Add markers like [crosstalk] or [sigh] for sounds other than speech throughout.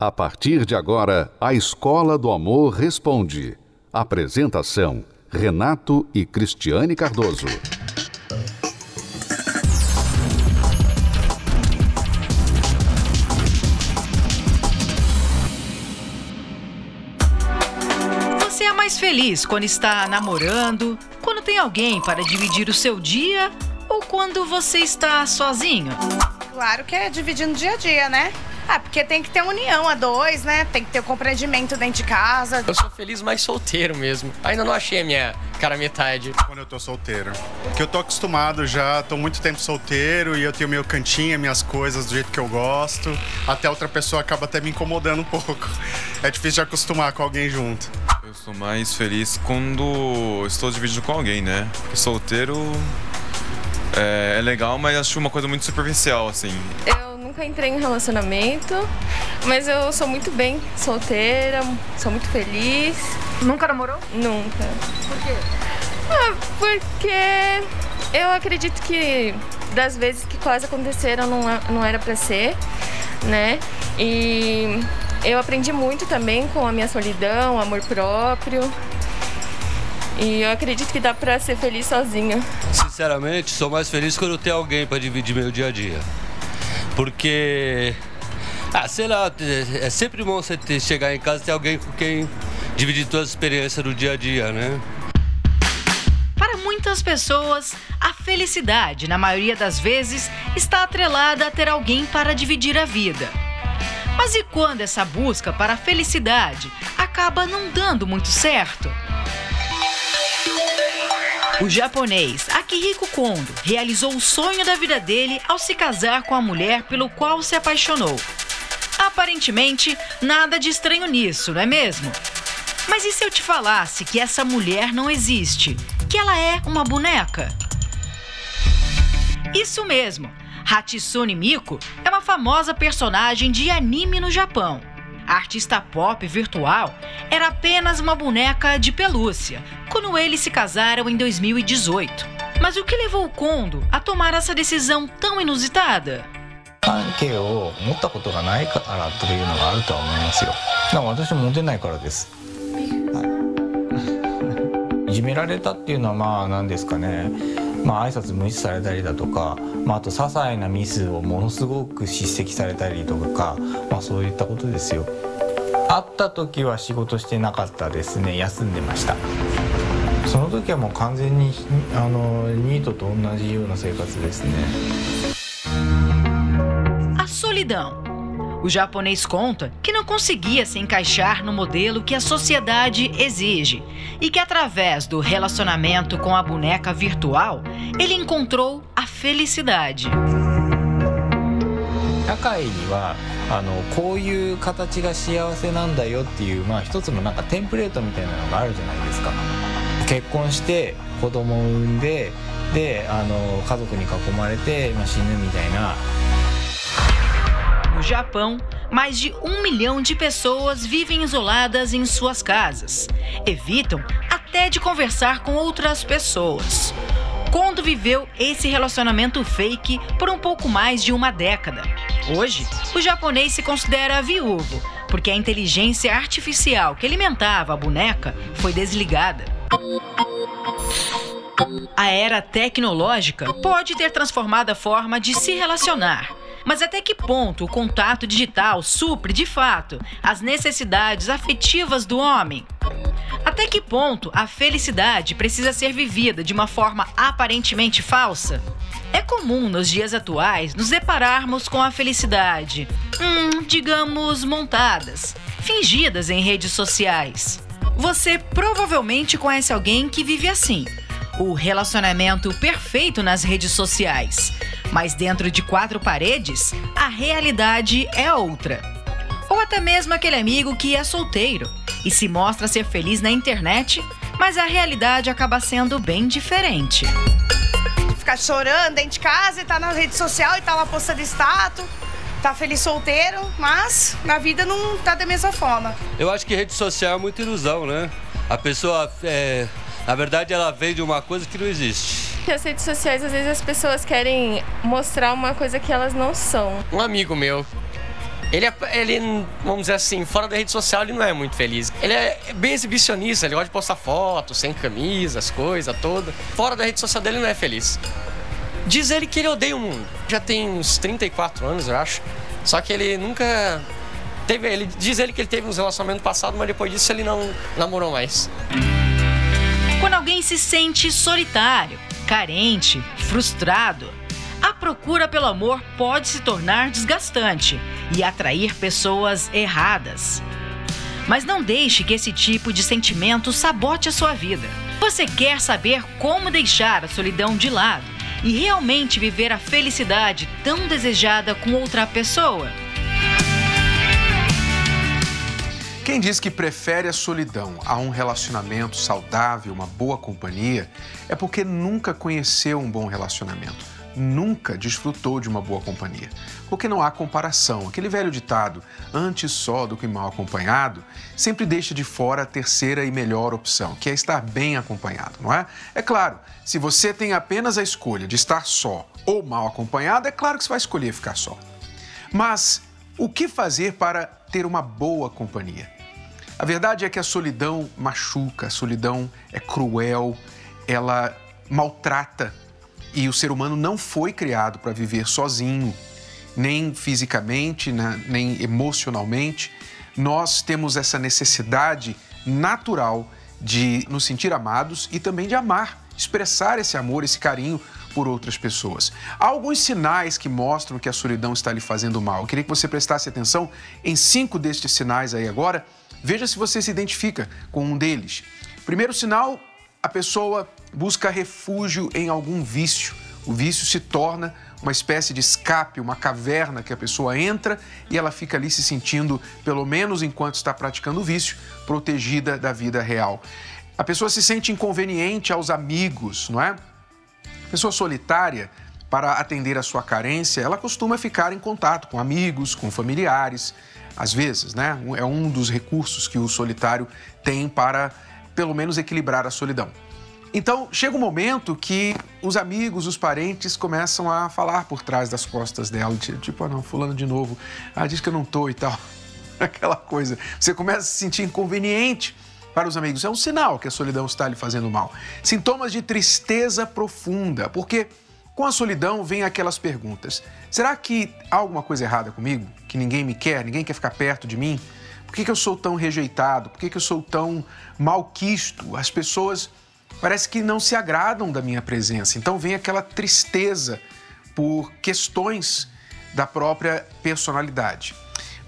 A partir de agora, a Escola do Amor Responde. Apresentação: Renato e Cristiane Cardoso. Você é mais feliz quando está namorando, quando tem alguém para dividir o seu dia ou quando você está sozinho? Claro que é dividindo dia a dia, né? Ah, porque tem que ter união a dois, né? Tem que ter o compreendimento dentro de casa. Eu sou feliz mais solteiro mesmo. Ainda não achei a minha cara metade. Quando eu tô solteiro. Porque eu tô acostumado já, tô muito tempo solteiro e eu tenho meu cantinho, minhas coisas do jeito que eu gosto. Até outra pessoa acaba até me incomodando um pouco. [laughs] É difícil de acostumar com alguém junto. Eu sou mais feliz quando estou dividindo com alguém, né? Porque solteiro é, é legal, mas acho uma coisa muito superficial, assim. Eu nunca entrei em relacionamento, mas eu sou muito bem solteira, sou muito feliz. Nunca namorou? Nunca. Por quê? Ah, porque eu acredito que das vezes que quase aconteceram não, não era pra ser, né? E eu aprendi muito também com a minha solidão, amor próprio. E eu acredito que dá pra ser feliz sozinha. Sinceramente, sou mais feliz quando eu tenho alguém pra dividir meu dia a dia. Porque, ah, sei lá, é sempre bom você ter, chegar em casa e ter alguém com quem dividir todas as experiências do dia a dia, né? Para muitas pessoas, a felicidade, na maioria das vezes, está atrelada a ter alguém para dividir a vida. Mas e quando essa busca para a felicidade acaba não dando muito certo? O japonês Akihiko Kondo realizou o sonho da vida dele ao se casar com a mulher pelo qual se apaixonou. Aparentemente, nada de estranho nisso, não é mesmo? Mas e se eu te falasse que essa mulher não existe? Que ela é uma boneca? Isso mesmo! Hatsune Miku é uma famosa personagem de anime no Japão A artista pop virtual era apenas uma boneca de pelúcia quando eles se casaram em 2018. Mas o que levou o Kondo a tomar essa decisão tão inusitada? 関係を持ったことがないからというのがあるとは思いますよだから私も持てないからです、はい、いじめられたっていうのはまあ何ですかね [laughs] まあ挨拶無視されたりだとか、まあ、あと些細なミスをものすごく叱責されたりとか、まあ、そういったことですよ。会った時は仕事してなかったですね。休んでました。その時はもう完全にあのニートと同じような生活ですね。A solidão. O japonês conta que não conseguia se encaixar no modelo que a sociedade exige e que, através do relacionamento com a boneca virtual, ele encontrou a felicidade. 社会にはあのこういう形が幸せなんだよっていう、まあ、一つのなんかテンプレートみたいなのがあるじゃないですか結婚して子供を産んでであの家族に囲まれて、まあ、死ぬみたいな No Japão, mais de um milhão de pessoas vivem isoladas em suas casas. Evitam até de conversar com outras pessoas. Kondo viveu esse relacionamento fake por um pouco mais de uma década. Hoje, o japonês se considera viúvo, porque a inteligência artificial que alimentava a boneca foi desligada. A era tecnológica pode ter transformado a forma de se relacionar. Mas até que ponto o contato digital supre de fato as necessidades afetivas do homem? Até que ponto a felicidade precisa ser vivida de uma forma aparentemente falsa? É comum nos dias atuais nos depararmos com a felicidade, hum, digamos, montadas, fingidas em redes sociais. Você provavelmente conhece alguém que vive assim. O relacionamento perfeito nas redes sociais. Mas dentro de quatro paredes, a realidade é outra. Ou até mesmo aquele amigo que é solteiro e se mostra ser feliz na internet, mas a realidade acaba sendo bem diferente. Ficar chorando dentro de casa e tá na rede social e tá lá postando status. Tá feliz solteiro, mas na vida não tá da mesma forma. Eu acho que rede social é muita ilusão, né? A pessoa, é, na verdade, ela vende uma coisa que não existe. Nas redes sociais, às vezes as pessoas querem mostrar uma coisa que elas não são. Um amigo meu Ele é, ele, vamos dizer assim, fora da rede social ele não é muito feliz. Ele é bem exibicionista, ele gosta de postar fotos, sem camisa, as coisas toda. Fora da rede social dele ele não é feliz. Diz ele que ele odeia o mundo. Já tem uns 34 anos, eu acho. Só que ele nunca teve, ele diz ele que ele teve uns relacionamentos passados, mas depois disso ele não namorou mais. Quando alguém se sente solitário, carente, frustrado, a procura pelo amor pode se tornar desgastante e atrair pessoas erradas. Mas não deixe que esse tipo de sentimento sabote a sua vida. Você quer saber como deixar a solidão de lado e realmente viver a felicidade tão desejada com outra pessoa? Quem diz que prefere a solidão a um relacionamento saudável, uma boa companhia, é porque nunca conheceu um bom relacionamento nunca desfrutou de uma boa companhia. Porque não há comparação. Aquele velho ditado, antes só do que mal acompanhado, sempre deixa de fora a terceira e melhor opção, que é estar bem acompanhado, não é? É claro, se você tem apenas a escolha de estar só ou mal acompanhado, é claro que você vai escolher ficar só. Mas o que fazer para ter uma boa companhia? A verdade é que a solidão machuca, a solidão é cruel, ela maltrata e o ser humano não foi criado para viver sozinho, nem fisicamente, nem emocionalmente. Nós temos essa necessidade natural de nos sentir amados e também de amar, expressar esse amor, esse carinho por outras pessoas. Há alguns sinais que mostram que a solidão está lhe fazendo mal. Eu queria que você prestasse atenção em cinco destes sinais aí agora. Veja se você se identifica com um deles. Primeiro sinal, a pessoa busca refúgio em algum vício. O vício se torna uma espécie de escape, uma caverna que a pessoa entra e ela fica ali se sentindo, pelo menos enquanto está praticando o vício, protegida da vida real. A pessoa se sente inconveniente aos amigos, não é? A pessoa solitária, para atender a sua carência, ela costuma ficar em contato com amigos, com familiares, às vezes, né? É um dos recursos que o solitário tem para, pelo menos, equilibrar a solidão. Então, chega um momento que os amigos, os parentes começam a falar por trás das costas dela, tipo, ah, não, fulano de novo, ah, diz que eu não tô e tal. [laughs] Aquela coisa. Você começa a se sentir inconveniente para os amigos. É um sinal que a solidão está lhe fazendo mal. Sintomas de tristeza profunda, porque com a solidão vem aquelas perguntas: será que há alguma coisa errada comigo? Que ninguém me quer, ninguém quer ficar perto de mim? Por que, que eu sou tão rejeitado? Por que, que eu sou tão malquisto? As pessoas parece que não se agradam da minha presença. Então vem aquela tristeza por questões da própria personalidade.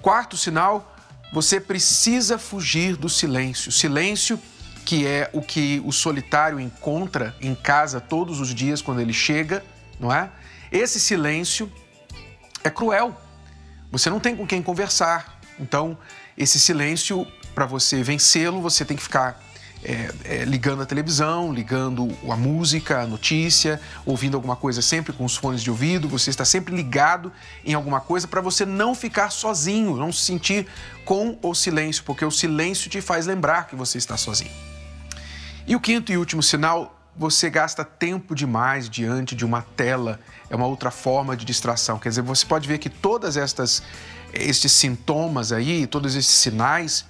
Quarto sinal, você precisa fugir do silêncio. Silêncio que é o que o solitário encontra em casa todos os dias quando ele chega, não é? Esse silêncio é cruel. Você não tem com quem conversar. Então, esse silêncio, para você vencê-lo, você tem que ficar é, é, ligando a televisão, ligando a música, a notícia, ouvindo alguma coisa sempre com os fones de ouvido, você está sempre ligado em alguma coisa para você não ficar sozinho, não se sentir com o silêncio, porque o silêncio te faz lembrar que você está sozinho. E o quinto e último sinal, você gasta tempo demais diante de uma tela, é uma outra forma de distração. Quer dizer, você pode ver que todas estas estes sintomas aí, todos esses sinais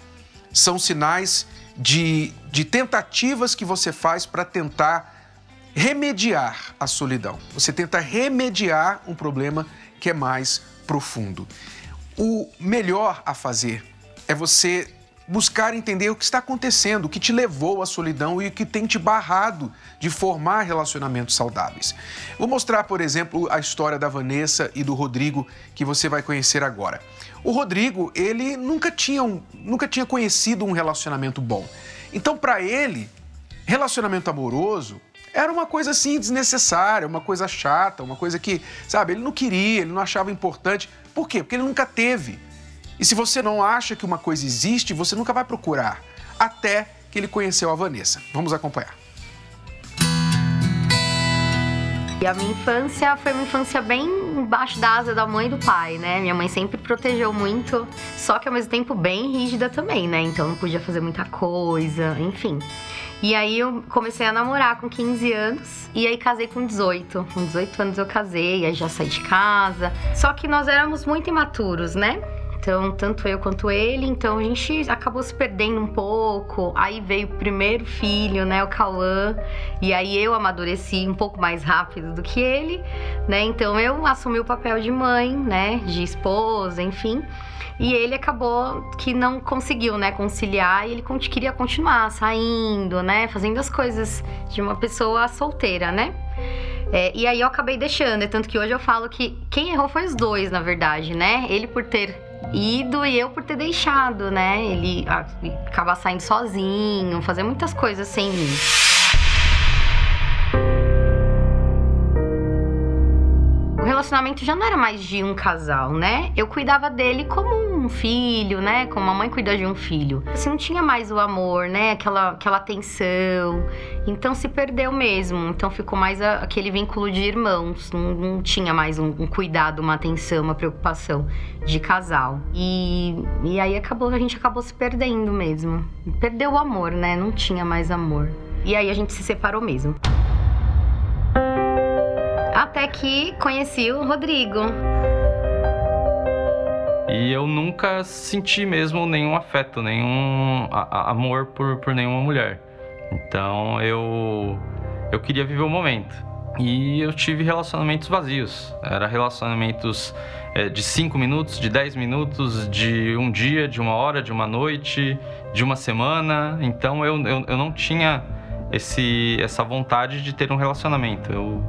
são sinais de, de tentativas que você faz para tentar remediar a solidão. Você tenta remediar um problema que é mais profundo. O melhor a fazer é você buscar entender o que está acontecendo, o que te levou à solidão e o que tem te barrado de formar relacionamentos saudáveis. Vou mostrar, por exemplo, a história da Vanessa e do Rodrigo que você vai conhecer agora. O Rodrigo, ele nunca tinha, um, nunca tinha conhecido um relacionamento bom. Então, para ele, relacionamento amoroso era uma coisa assim desnecessária, uma coisa chata, uma coisa que, sabe, ele não queria, ele não achava importante. Por quê? Porque ele nunca teve. E se você não acha que uma coisa existe, você nunca vai procurar. Até que ele conheceu a Vanessa. Vamos acompanhar. E a minha infância foi uma infância bem embaixo da asa da mãe e do pai, né? Minha mãe sempre protegeu muito, só que ao mesmo tempo bem rígida também, né? Então não podia fazer muita coisa, enfim. E aí eu comecei a namorar com 15 anos e aí casei com 18. Com 18 anos eu casei, aí já saí de casa. Só que nós éramos muito imaturos, né? Então, tanto eu quanto ele, então a gente acabou se perdendo um pouco. Aí veio o primeiro filho, né, o Cauã, e aí eu amadureci um pouco mais rápido do que ele, né? Então eu assumi o papel de mãe, né, de esposa, enfim. E ele acabou que não conseguiu, né, conciliar e ele queria continuar saindo, né, fazendo as coisas de uma pessoa solteira, né? É, e aí eu acabei deixando, é tanto que hoje eu falo que quem errou foi os dois, na verdade, né? Ele por ter ido e eu por ter deixado, né? Ele acabar saindo sozinho, fazer muitas coisas sem mim. Relacionamento já não era mais de um casal, né? Eu cuidava dele como um filho, né? Como uma mãe cuida de um filho. Assim, não tinha mais o amor, né? Aquela, aquela atenção. Então se perdeu mesmo. Então ficou mais a, aquele vínculo de irmãos. Não, não tinha mais um, um, cuidado, uma atenção, uma preocupação de casal. E, e aí acabou, a gente acabou se perdendo mesmo. Perdeu o amor, né? Não tinha mais amor. E aí a gente se separou mesmo. Até que conheci o Rodrigo. E eu nunca senti mesmo nenhum afeto, nenhum amor por, por nenhuma mulher. Então eu, eu queria viver o momento. E eu tive relacionamentos vazios. Era relacionamentos é, de 5 minutos, de 10 minutos, de um dia, de uma hora, de uma noite, de uma semana. Então eu, eu, eu não tinha esse, essa vontade de ter um relacionamento. Eu,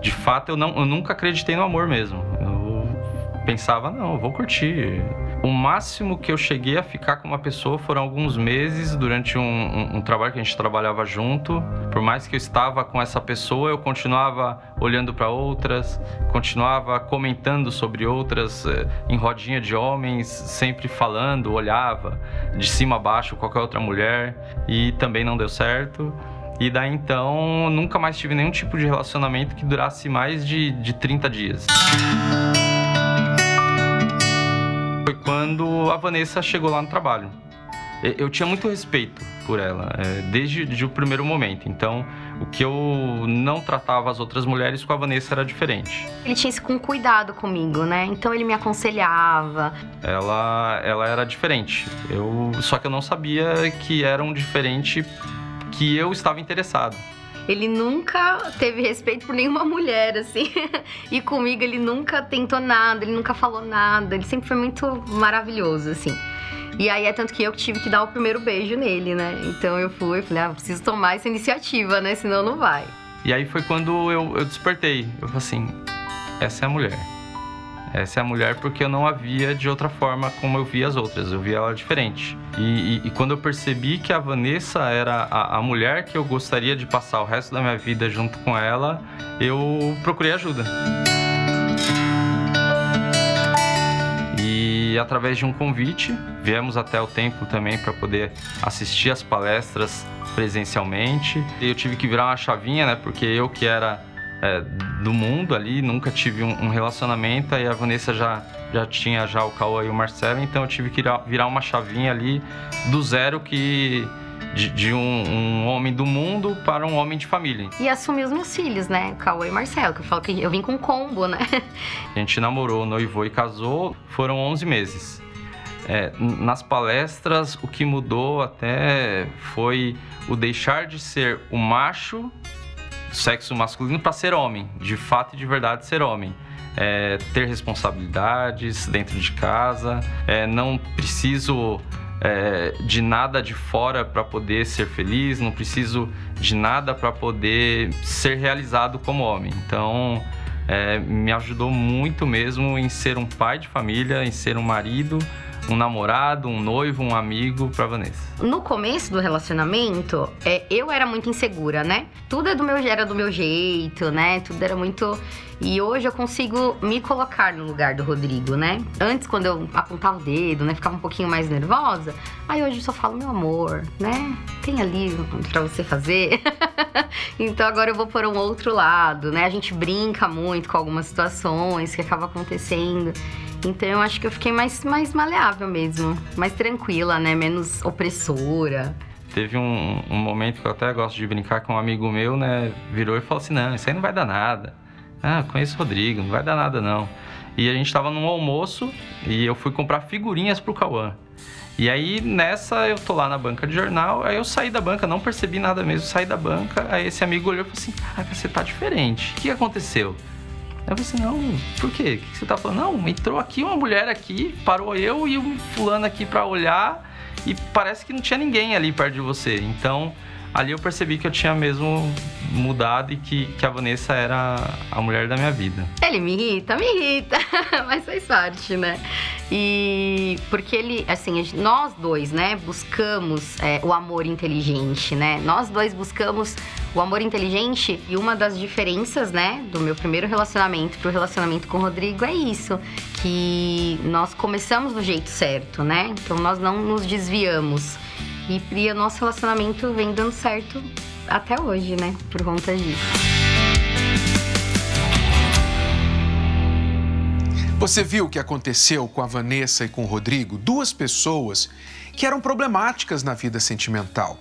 de fato, eu, não, eu nunca acreditei no amor mesmo. Eu pensava, não, eu vou curtir. O máximo que eu cheguei a ficar com uma pessoa foram alguns meses durante um, um, um, trabalho que a gente trabalhava junto. Por mais que eu estava com essa pessoa, eu continuava olhando para outras, continuava comentando sobre outras eh, em rodinha de homens, sempre falando, olhava de cima a baixo qualquer outra mulher e também não deu certo. E daí então, nunca mais tive nenhum tipo de relacionamento que durasse mais de, de 30 dias. Foi quando a Vanessa chegou lá no trabalho. Eu tinha muito respeito por ela, é, desde o primeiro momento. Então, o que eu não tratava as outras mulheres com a Vanessa era diferente. Ele tinha isso com cuidado comigo, né? Então ele me aconselhava. Ela, ela era diferente. Eu, só que eu não sabia que eram diferente que eu estava interessado. Ele nunca teve respeito por nenhuma mulher, assim. [laughs] e comigo ele nunca tentou nada, ele nunca falou nada. Ele sempre foi muito maravilhoso, assim. E aí é tanto que eu tive que dar o primeiro beijo nele, né? Então eu fui e falei, ah, preciso tomar essa iniciativa, né? Senão não vai. E aí foi quando eu, eu despertei. Eu falei assim, essa é a mulher. Essa é a mulher porque eu não a via de outra forma como eu via as outras, eu via ela diferente. E, e, e quando eu percebi que a Vanessa era a, a, mulher que eu gostaria de passar o resto da minha vida junto com ela, eu procurei ajuda. E através de um convite, viemos até o templo também para poder assistir as palestras presencialmente. Eu tive que virar uma chavinha, né? Porque eu que era é, do mundo ali, nunca tive um, um, relacionamento, e a Vanessa já, já tinha já o Cauã e o Marcelo, então eu tive que virar uma chavinha ali do zero que de, de um, um, homem do mundo para um homem de família. E assumir os meus filhos, né? Cauã e Marcelo, que eu falo que eu vim com combo, né? A gente namorou, noivou e casou, foram 11 meses. É, nas palestras, o que mudou até foi o deixar de ser o macho sexo masculino para ser homem, de fato e de verdade ser homem. É, ter responsabilidades dentro de casa, é, não preciso é, de nada de fora para poder ser feliz, não preciso de nada para poder ser realizado como homem. Então, é, me ajudou muito mesmo em ser um pai de família, em ser um marido um namorado, um noivo, um amigo para Vanessa? No começo do relacionamento, é, eu era muito insegura, né? Tudo é do meu, era do meu jeito, né? Tudo era muito. E hoje eu consigo me colocar no lugar do Rodrigo, né? Antes, quando eu apontava o dedo, né? Ficava um pouquinho mais nervosa. Aí hoje eu só falo, meu amor, né? Tem ali para você fazer. [laughs] então agora eu vou por um outro lado, né? A gente brinca muito com algumas situações que acabam acontecendo. Então eu acho que eu fiquei mais, mais maleável mesmo, mais tranquila, né? Menos opressora. Teve um, um momento que eu até gosto de brincar com um amigo meu, né? Virou e falou assim: não, isso aí não vai dar nada. Ah, conheço o Rodrigo, não vai dar nada não. E a gente tava num almoço e eu fui comprar figurinhas pro Cauã. E aí nessa eu tô lá na banca de jornal, aí eu saí da banca, não percebi nada mesmo, saí da banca, aí esse amigo olhou e falou assim: Caraca, você tá diferente. O que aconteceu? Eu falei assim, não, por quê? O que você tá falando? Não, entrou aqui uma mulher aqui, parou eu e um fulano aqui para olhar e parece que não tinha ninguém ali perto de você. Então, ali eu percebi que eu tinha mesmo mudado e que, que a Vanessa era a mulher da minha vida. Ele me irrita, me irrita, [laughs] mas faz parte, né? E porque ele, assim, nós dois, né, buscamos é, o amor inteligente, né? Nós dois buscamos o amor inteligente e uma das diferenças, né, do meu primeiro relacionamento pro relacionamento com o Rodrigo é isso, que nós começamos do jeito certo, né? Então nós não nos desviamos. E, o nosso relacionamento vem dando certo até hoje, né? Por conta disso. Você viu o que aconteceu com a Vanessa e com o Rodrigo? Duas pessoas que eram problemáticas na vida sentimental.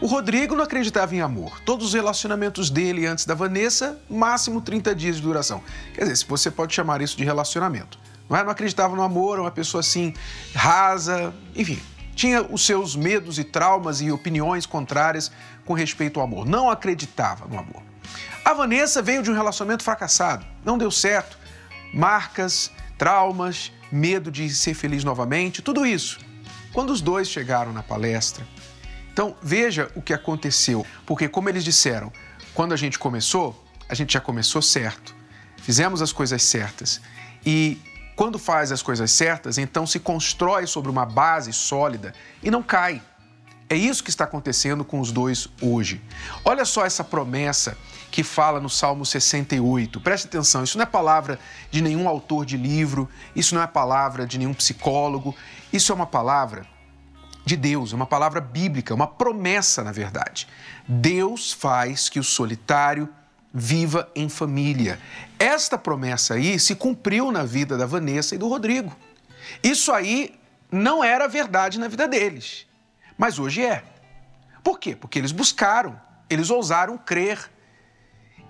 O Rodrigo não acreditava em amor. Todos os relacionamentos dele antes da Vanessa, máximo 30 dias de duração. Quer dizer, se você pode chamar isso de relacionamento. Não, é? não acreditava no amor, uma pessoa assim, rasa, enfim. Tinha os seus medos e traumas e opiniões contrárias com respeito ao amor. Não acreditava no amor. A Vanessa veio de um relacionamento fracassado, não deu certo. Marcas, traumas, medo de ser feliz novamente, tudo isso. Quando os dois chegaram na palestra, então, veja o que aconteceu, porque, como eles disseram, quando a gente começou, a gente já começou certo, fizemos as coisas certas. E quando faz as coisas certas, então se constrói sobre uma base sólida e não cai. É isso que está acontecendo com os dois hoje. Olha só essa promessa que fala no Salmo 68. Preste atenção, isso não é palavra de nenhum autor de livro, isso não é palavra de nenhum psicólogo, isso é uma palavra de Deus, é uma palavra bíblica, uma promessa, na verdade. Deus faz que o solitário viva em família. Esta promessa aí se cumpriu na vida da Vanessa e do Rodrigo. Isso aí não era verdade na vida deles, mas hoje é. Por quê? Porque eles buscaram, eles ousaram crer.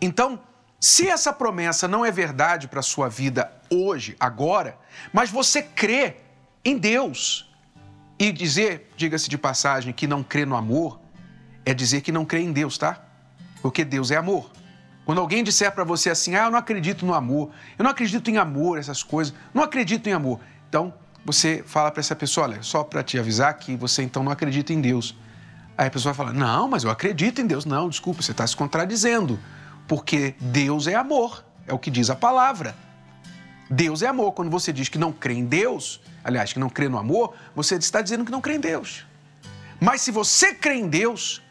Então, se essa promessa não é verdade para a sua vida hoje, agora, mas você crê em Deus, e dizer, diga-se de passagem, que não crê no amor, é dizer que não crê em Deus, tá? Porque Deus é amor. Quando alguém disser para você assim, ah, eu não acredito no amor, eu não acredito em amor, essas coisas, não acredito em amor. Então, você fala para essa pessoa, olha, só para te avisar que você então não acredita em Deus. Aí a pessoa fala, não, mas eu acredito em Deus. Não, desculpa, você está se contradizendo, porque Deus é amor, é o que diz a palavra. Deus é amor. Quando você diz que não crê em Deus, aliás, que não crê no amor, você está dizendo que não crê em Deus. Mas se você crê em Deus,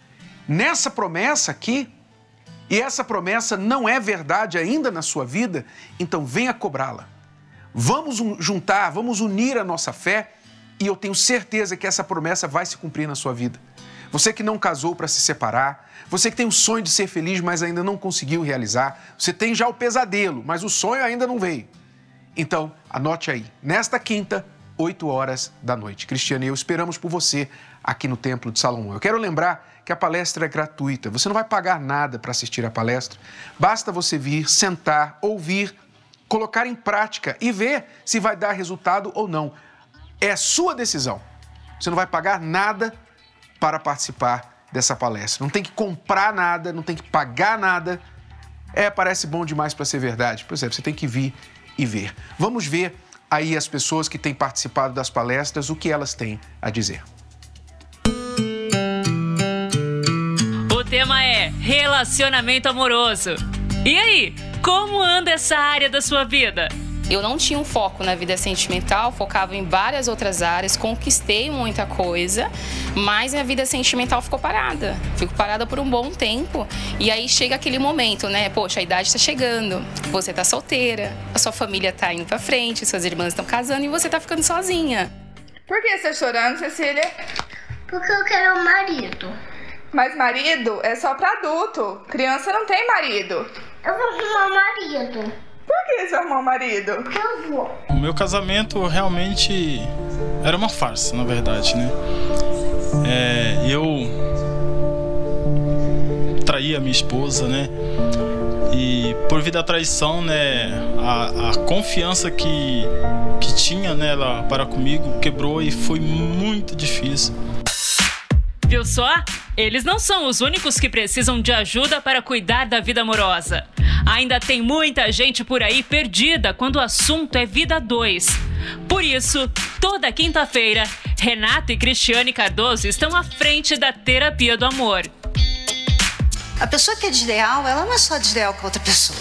nessa promessa aqui, e essa promessa não é verdade ainda na sua vida, então venha cobrá-la. Vamos juntar, vamos unir a nossa fé e eu tenho certeza que essa promessa vai se cumprir na sua vida. Você que não casou para se separar, você que tem o sonho de ser feliz, mas ainda não conseguiu realizar, você tem já o pesadelo, mas o sonho ainda não veio. Então, anote aí, nesta quinta, 8 horas da noite. Cristiane e eu esperamos por você aqui no Templo de Salomão. Eu quero lembrar que a palestra é gratuita. Você não vai pagar nada para assistir a palestra. Basta você vir, sentar, ouvir, colocar em prática e ver se vai dar resultado ou não. É sua decisão. Você não vai pagar nada para participar dessa palestra. Não tem que comprar nada, não tem que pagar nada. É, parece bom demais para ser verdade. Pois é, você tem que vir e ver. Vamos ver aí as pessoas que têm participado das palestras, o que elas têm a dizer. Tema é relacionamento amoroso. E aí, como anda essa área da sua vida? Eu não tinha um foco na vida sentimental, focava em várias outras áreas, conquistei muita coisa, mas minha vida sentimental ficou parada. Fico parada por um bom tempo. E aí chega aquele momento, né? Poxa, a idade está chegando, você tá solteira, a sua família tá indo pra frente, suas irmãs estão casando e você tá ficando sozinha. Por que você tá chorando, Cecília? Porque eu quero um marido. Mas marido é só pra adulto. Criança não tem marido. Eu vou arrumar um marido. Por que você arrumou um marido? Eu vou. O meu casamento realmente era uma farsa, na verdade, né? É, eu traí a minha esposa, né? E por vida da traição, né, a, a confiança que, que tinha nela para comigo quebrou e foi muito difícil. Viu só? Eles não são os únicos que precisam de ajuda para cuidar da vida amorosa. Ainda tem muita gente por aí perdida quando o assunto é vida 2. Por isso, toda quinta-feira, Renato e Cristiane Cardoso estão à frente da terapia do amor. A pessoa que é desleal, ela não é só desleal com outra pessoa.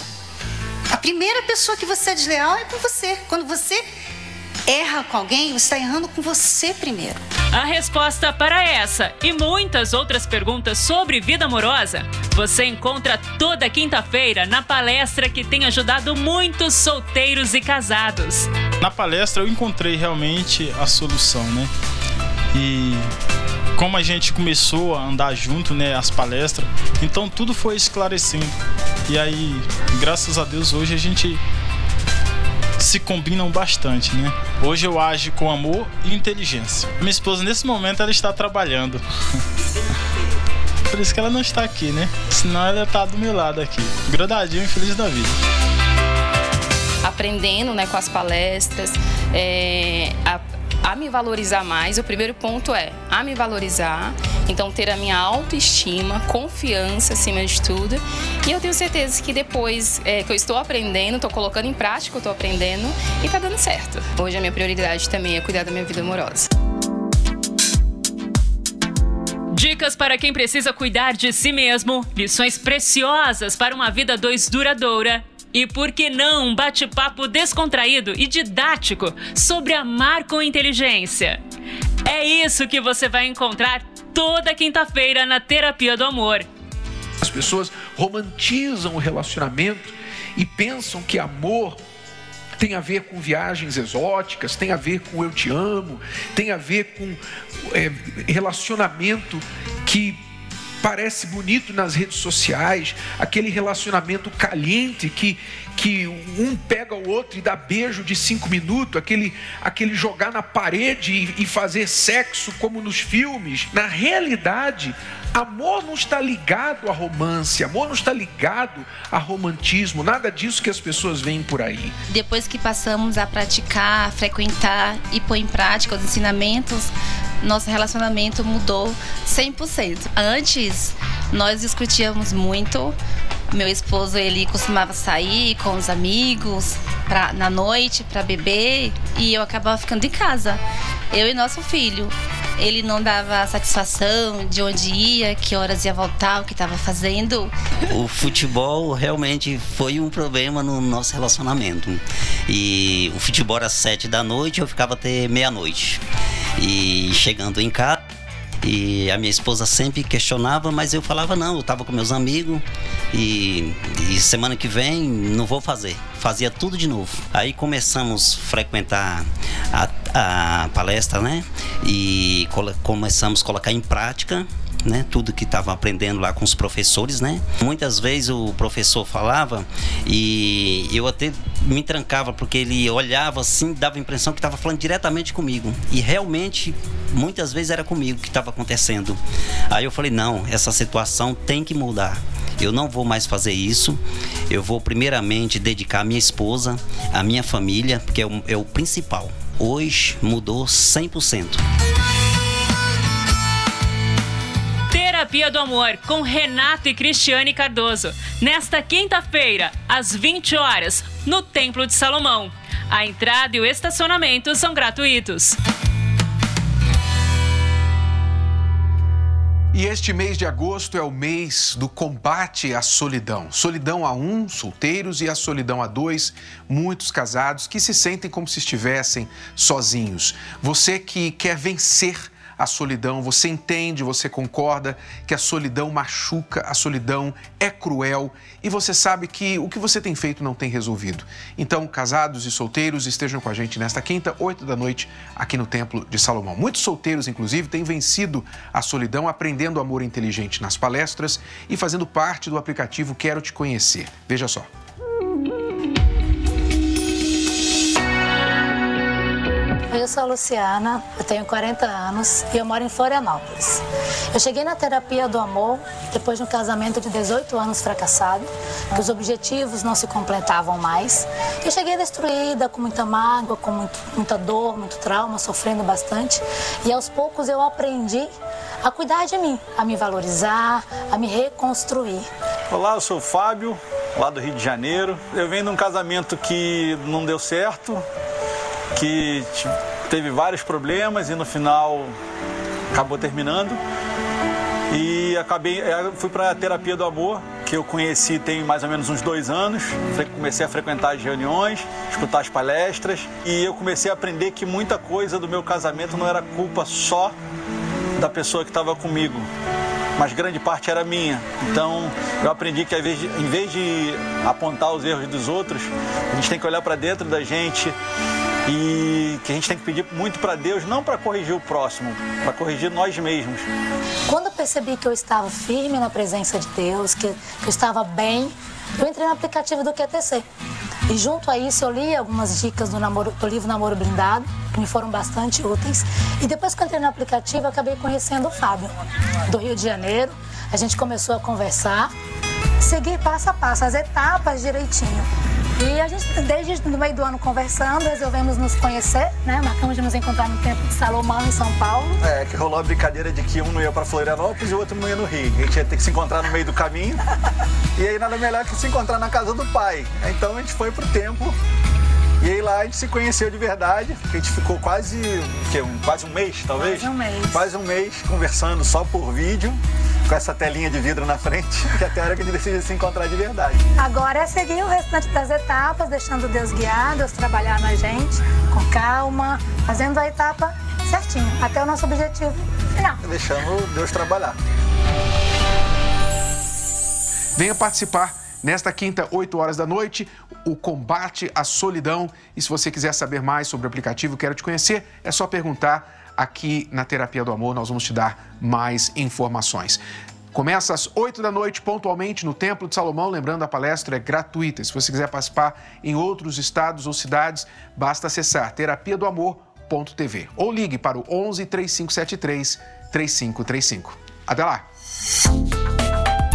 A primeira pessoa que você é desleal é com você. Quando você erra com alguém, você está errando com você primeiro. A resposta para essa e muitas outras perguntas sobre vida amorosa você encontra toda quinta-feira na palestra que tem ajudado muitos solteiros e casados. Na palestra eu encontrei realmente a solução, né? E como a gente começou a andar junto, né, as palestras, então tudo foi esclarecendo. E aí, graças a Deus, hoje a gente se combinam bastante, né? Hoje eu ajo com amor e inteligência. Minha esposa, nesse momento, ela está trabalhando. [laughs] Por isso que ela não está aqui, né? Senão ela está do meu lado aqui, gradadinho e feliz da vida. Aprendendo né, com as palestras, é, a a me valorizar mais. O primeiro ponto é a me valorizar, então ter a minha autoestima, confiança acima de tudo. E eu tenho certeza que depois é, que eu estou aprendendo, estou colocando em prática, estou aprendendo e está dando certo. Hoje a minha prioridade também é cuidar da minha vida amorosa. Dicas para quem precisa cuidar de si mesmo, lições preciosas para uma vida dois duradoura e por que não um bate-papo descontraído e didático sobre amar com inteligência? É isso que você vai encontrar toda quinta-feira na Terapia do Amor. As pessoas romantizam o relacionamento e pensam que amor tem a ver com viagens exóticas, tem a ver com eu te amo, tem a ver com é, relacionamento que parece bonito nas redes sociais, aquele relacionamento caliente que, que um pega o outro e dá beijo de cinco minutos, aquele, aquele jogar na parede e, e fazer sexo como nos filmes. Na realidade, Amor não está ligado a romance, amor não está ligado a romantismo, nada disso que as pessoas veem por aí. Depois que passamos a praticar, frequentar e pôr em prática os ensinamentos, nosso relacionamento mudou 100%. Antes, nós discutíamos muito. Meu esposo, ele costumava sair com os amigos pra, na noite para beber e eu acabava ficando em casa. Eu e nosso filho ele não dava satisfação de onde ia, que horas ia voltar, o que estava fazendo. O futebol realmente foi um problema no nosso relacionamento. E o futebol era sete da noite, eu ficava até meia-noite. E chegando em casa, e a minha esposa sempre questionava, mas eu falava não, eu estava com meus amigos e, e, semana que vem não vou fazer. Fazia tudo de novo. Aí começamos a frequentar a, a palestra, né? E começamos a colocar em prática né? Tudo que estava aprendendo lá com os professores, né? Muitas vezes o professor falava e eu até me trancava porque ele olhava assim, dava a impressão que estava falando diretamente comigo. E realmente, muitas vezes era comigo que estava acontecendo. Aí eu falei: não, essa situação tem que mudar. Eu não vou mais fazer isso. Eu vou primeiramente dedicar a minha esposa, a minha família, porque é o, é o principal. Hoje mudou 100%. Terapia do Amor com Renato e Cristiane Cardoso, nesta quinta-feira, às 20 horas, no Templo de Salomão. A entrada e o estacionamento são gratuitos. E este mês de agosto é o mês do combate à solidão. Solidão a um, solteiros, e a solidão a dois, muitos casados que se sentem como se estivessem sozinhos. Você que quer vencer a solidão, você entende, você concorda que a solidão machuca, a solidão é cruel e você sabe que o que você tem feito não tem resolvido. Então, casados e solteiros, estejam com a gente nesta quinta, oito da noite, aqui no Templo de Salomão. Muitos solteiros, inclusive, têm vencido a solidão aprendendo amor inteligente nas palestras e fazendo parte do aplicativo Quero Te Conhecer. Veja só. Eu sou a Luciana, eu tenho 40 anos e eu moro em Florianópolis. Eu cheguei na terapia do amor depois de um casamento de 18 anos fracassado, que os objetivos não se completavam mais. Eu cheguei destruída, com muita mágoa, com muito, muita dor, muito trauma, sofrendo bastante. E aos poucos eu aprendi a cuidar de mim, a me valorizar, a me reconstruir. Olá, eu sou o Fábio, lá do Rio de Janeiro. Eu venho de um casamento que não deu certo, que teve vários problemas e no final acabou terminando. E acabei, é, fui para a terapia do amor, que eu conheci tem mais ou menos uns dois anos. Comecei a frequentar as reuniões, escutar as palestras e eu comecei a aprender que muita coisa do meu casamento não era culpa só da pessoa que estava comigo, mas grande parte era minha. Então eu aprendi que em vez de apontar os erros dos outros, a gente tem que olhar para dentro da gente e que a gente tem que pedir muito para Deus, não para corrigir o próximo, para corrigir nós mesmos. Quando eu percebi que eu estava firme na presença de Deus, que, eu estava bem, eu entrei no aplicativo do QTC. E junto a isso eu li algumas dicas do, namoro, do livro Namoro Blindado, que me foram bastante úteis. E depois que eu entrei no aplicativo, eu acabei conhecendo o Fábio, do Rio de Janeiro. A gente começou a conversar, seguir passo a passo, as etapas direitinho. E a gente, desde no meio do ano conversando, resolvemos nos conhecer, né? Marcamos de nos encontrar no Templo de Salomão, em São Paulo. É, que rolou a brincadeira de que um não ia para Florianópolis e o outro não ia no Rio. A gente ia ter que se encontrar no meio do caminho. e aí nada melhor que se encontrar na casa do pai. Então a gente foi pro templo e aí lá a gente se conheceu de verdade, a gente ficou quase, que, um, quase um mês, talvez? Quase um mês. Quase um mês conversando só por vídeo, com essa telinha de vidro na frente, [laughs] que até a hora que a gente decide se encontrar de verdade. Agora é seguir o restante das etapas, deixando Deus guiar, Deus trabalhar na gente, com calma, fazendo a etapa certinho, até o nosso objetivo final. Deixando Deus trabalhar. Venha participar Nesta quinta, 8 horas da noite, o combate à solidão. E se você quiser saber mais sobre o aplicativo, quero te conhecer, é só perguntar aqui na Terapia do Amor, nós vamos te dar mais informações. Começa às 8 da noite, pontualmente, no Templo de Salomão. Lembrando, a palestra é gratuita. Se você quiser participar em outros estados ou cidades, basta acessar terapia do amor.tv ou ligue para o 11 3573 3535. Até lá!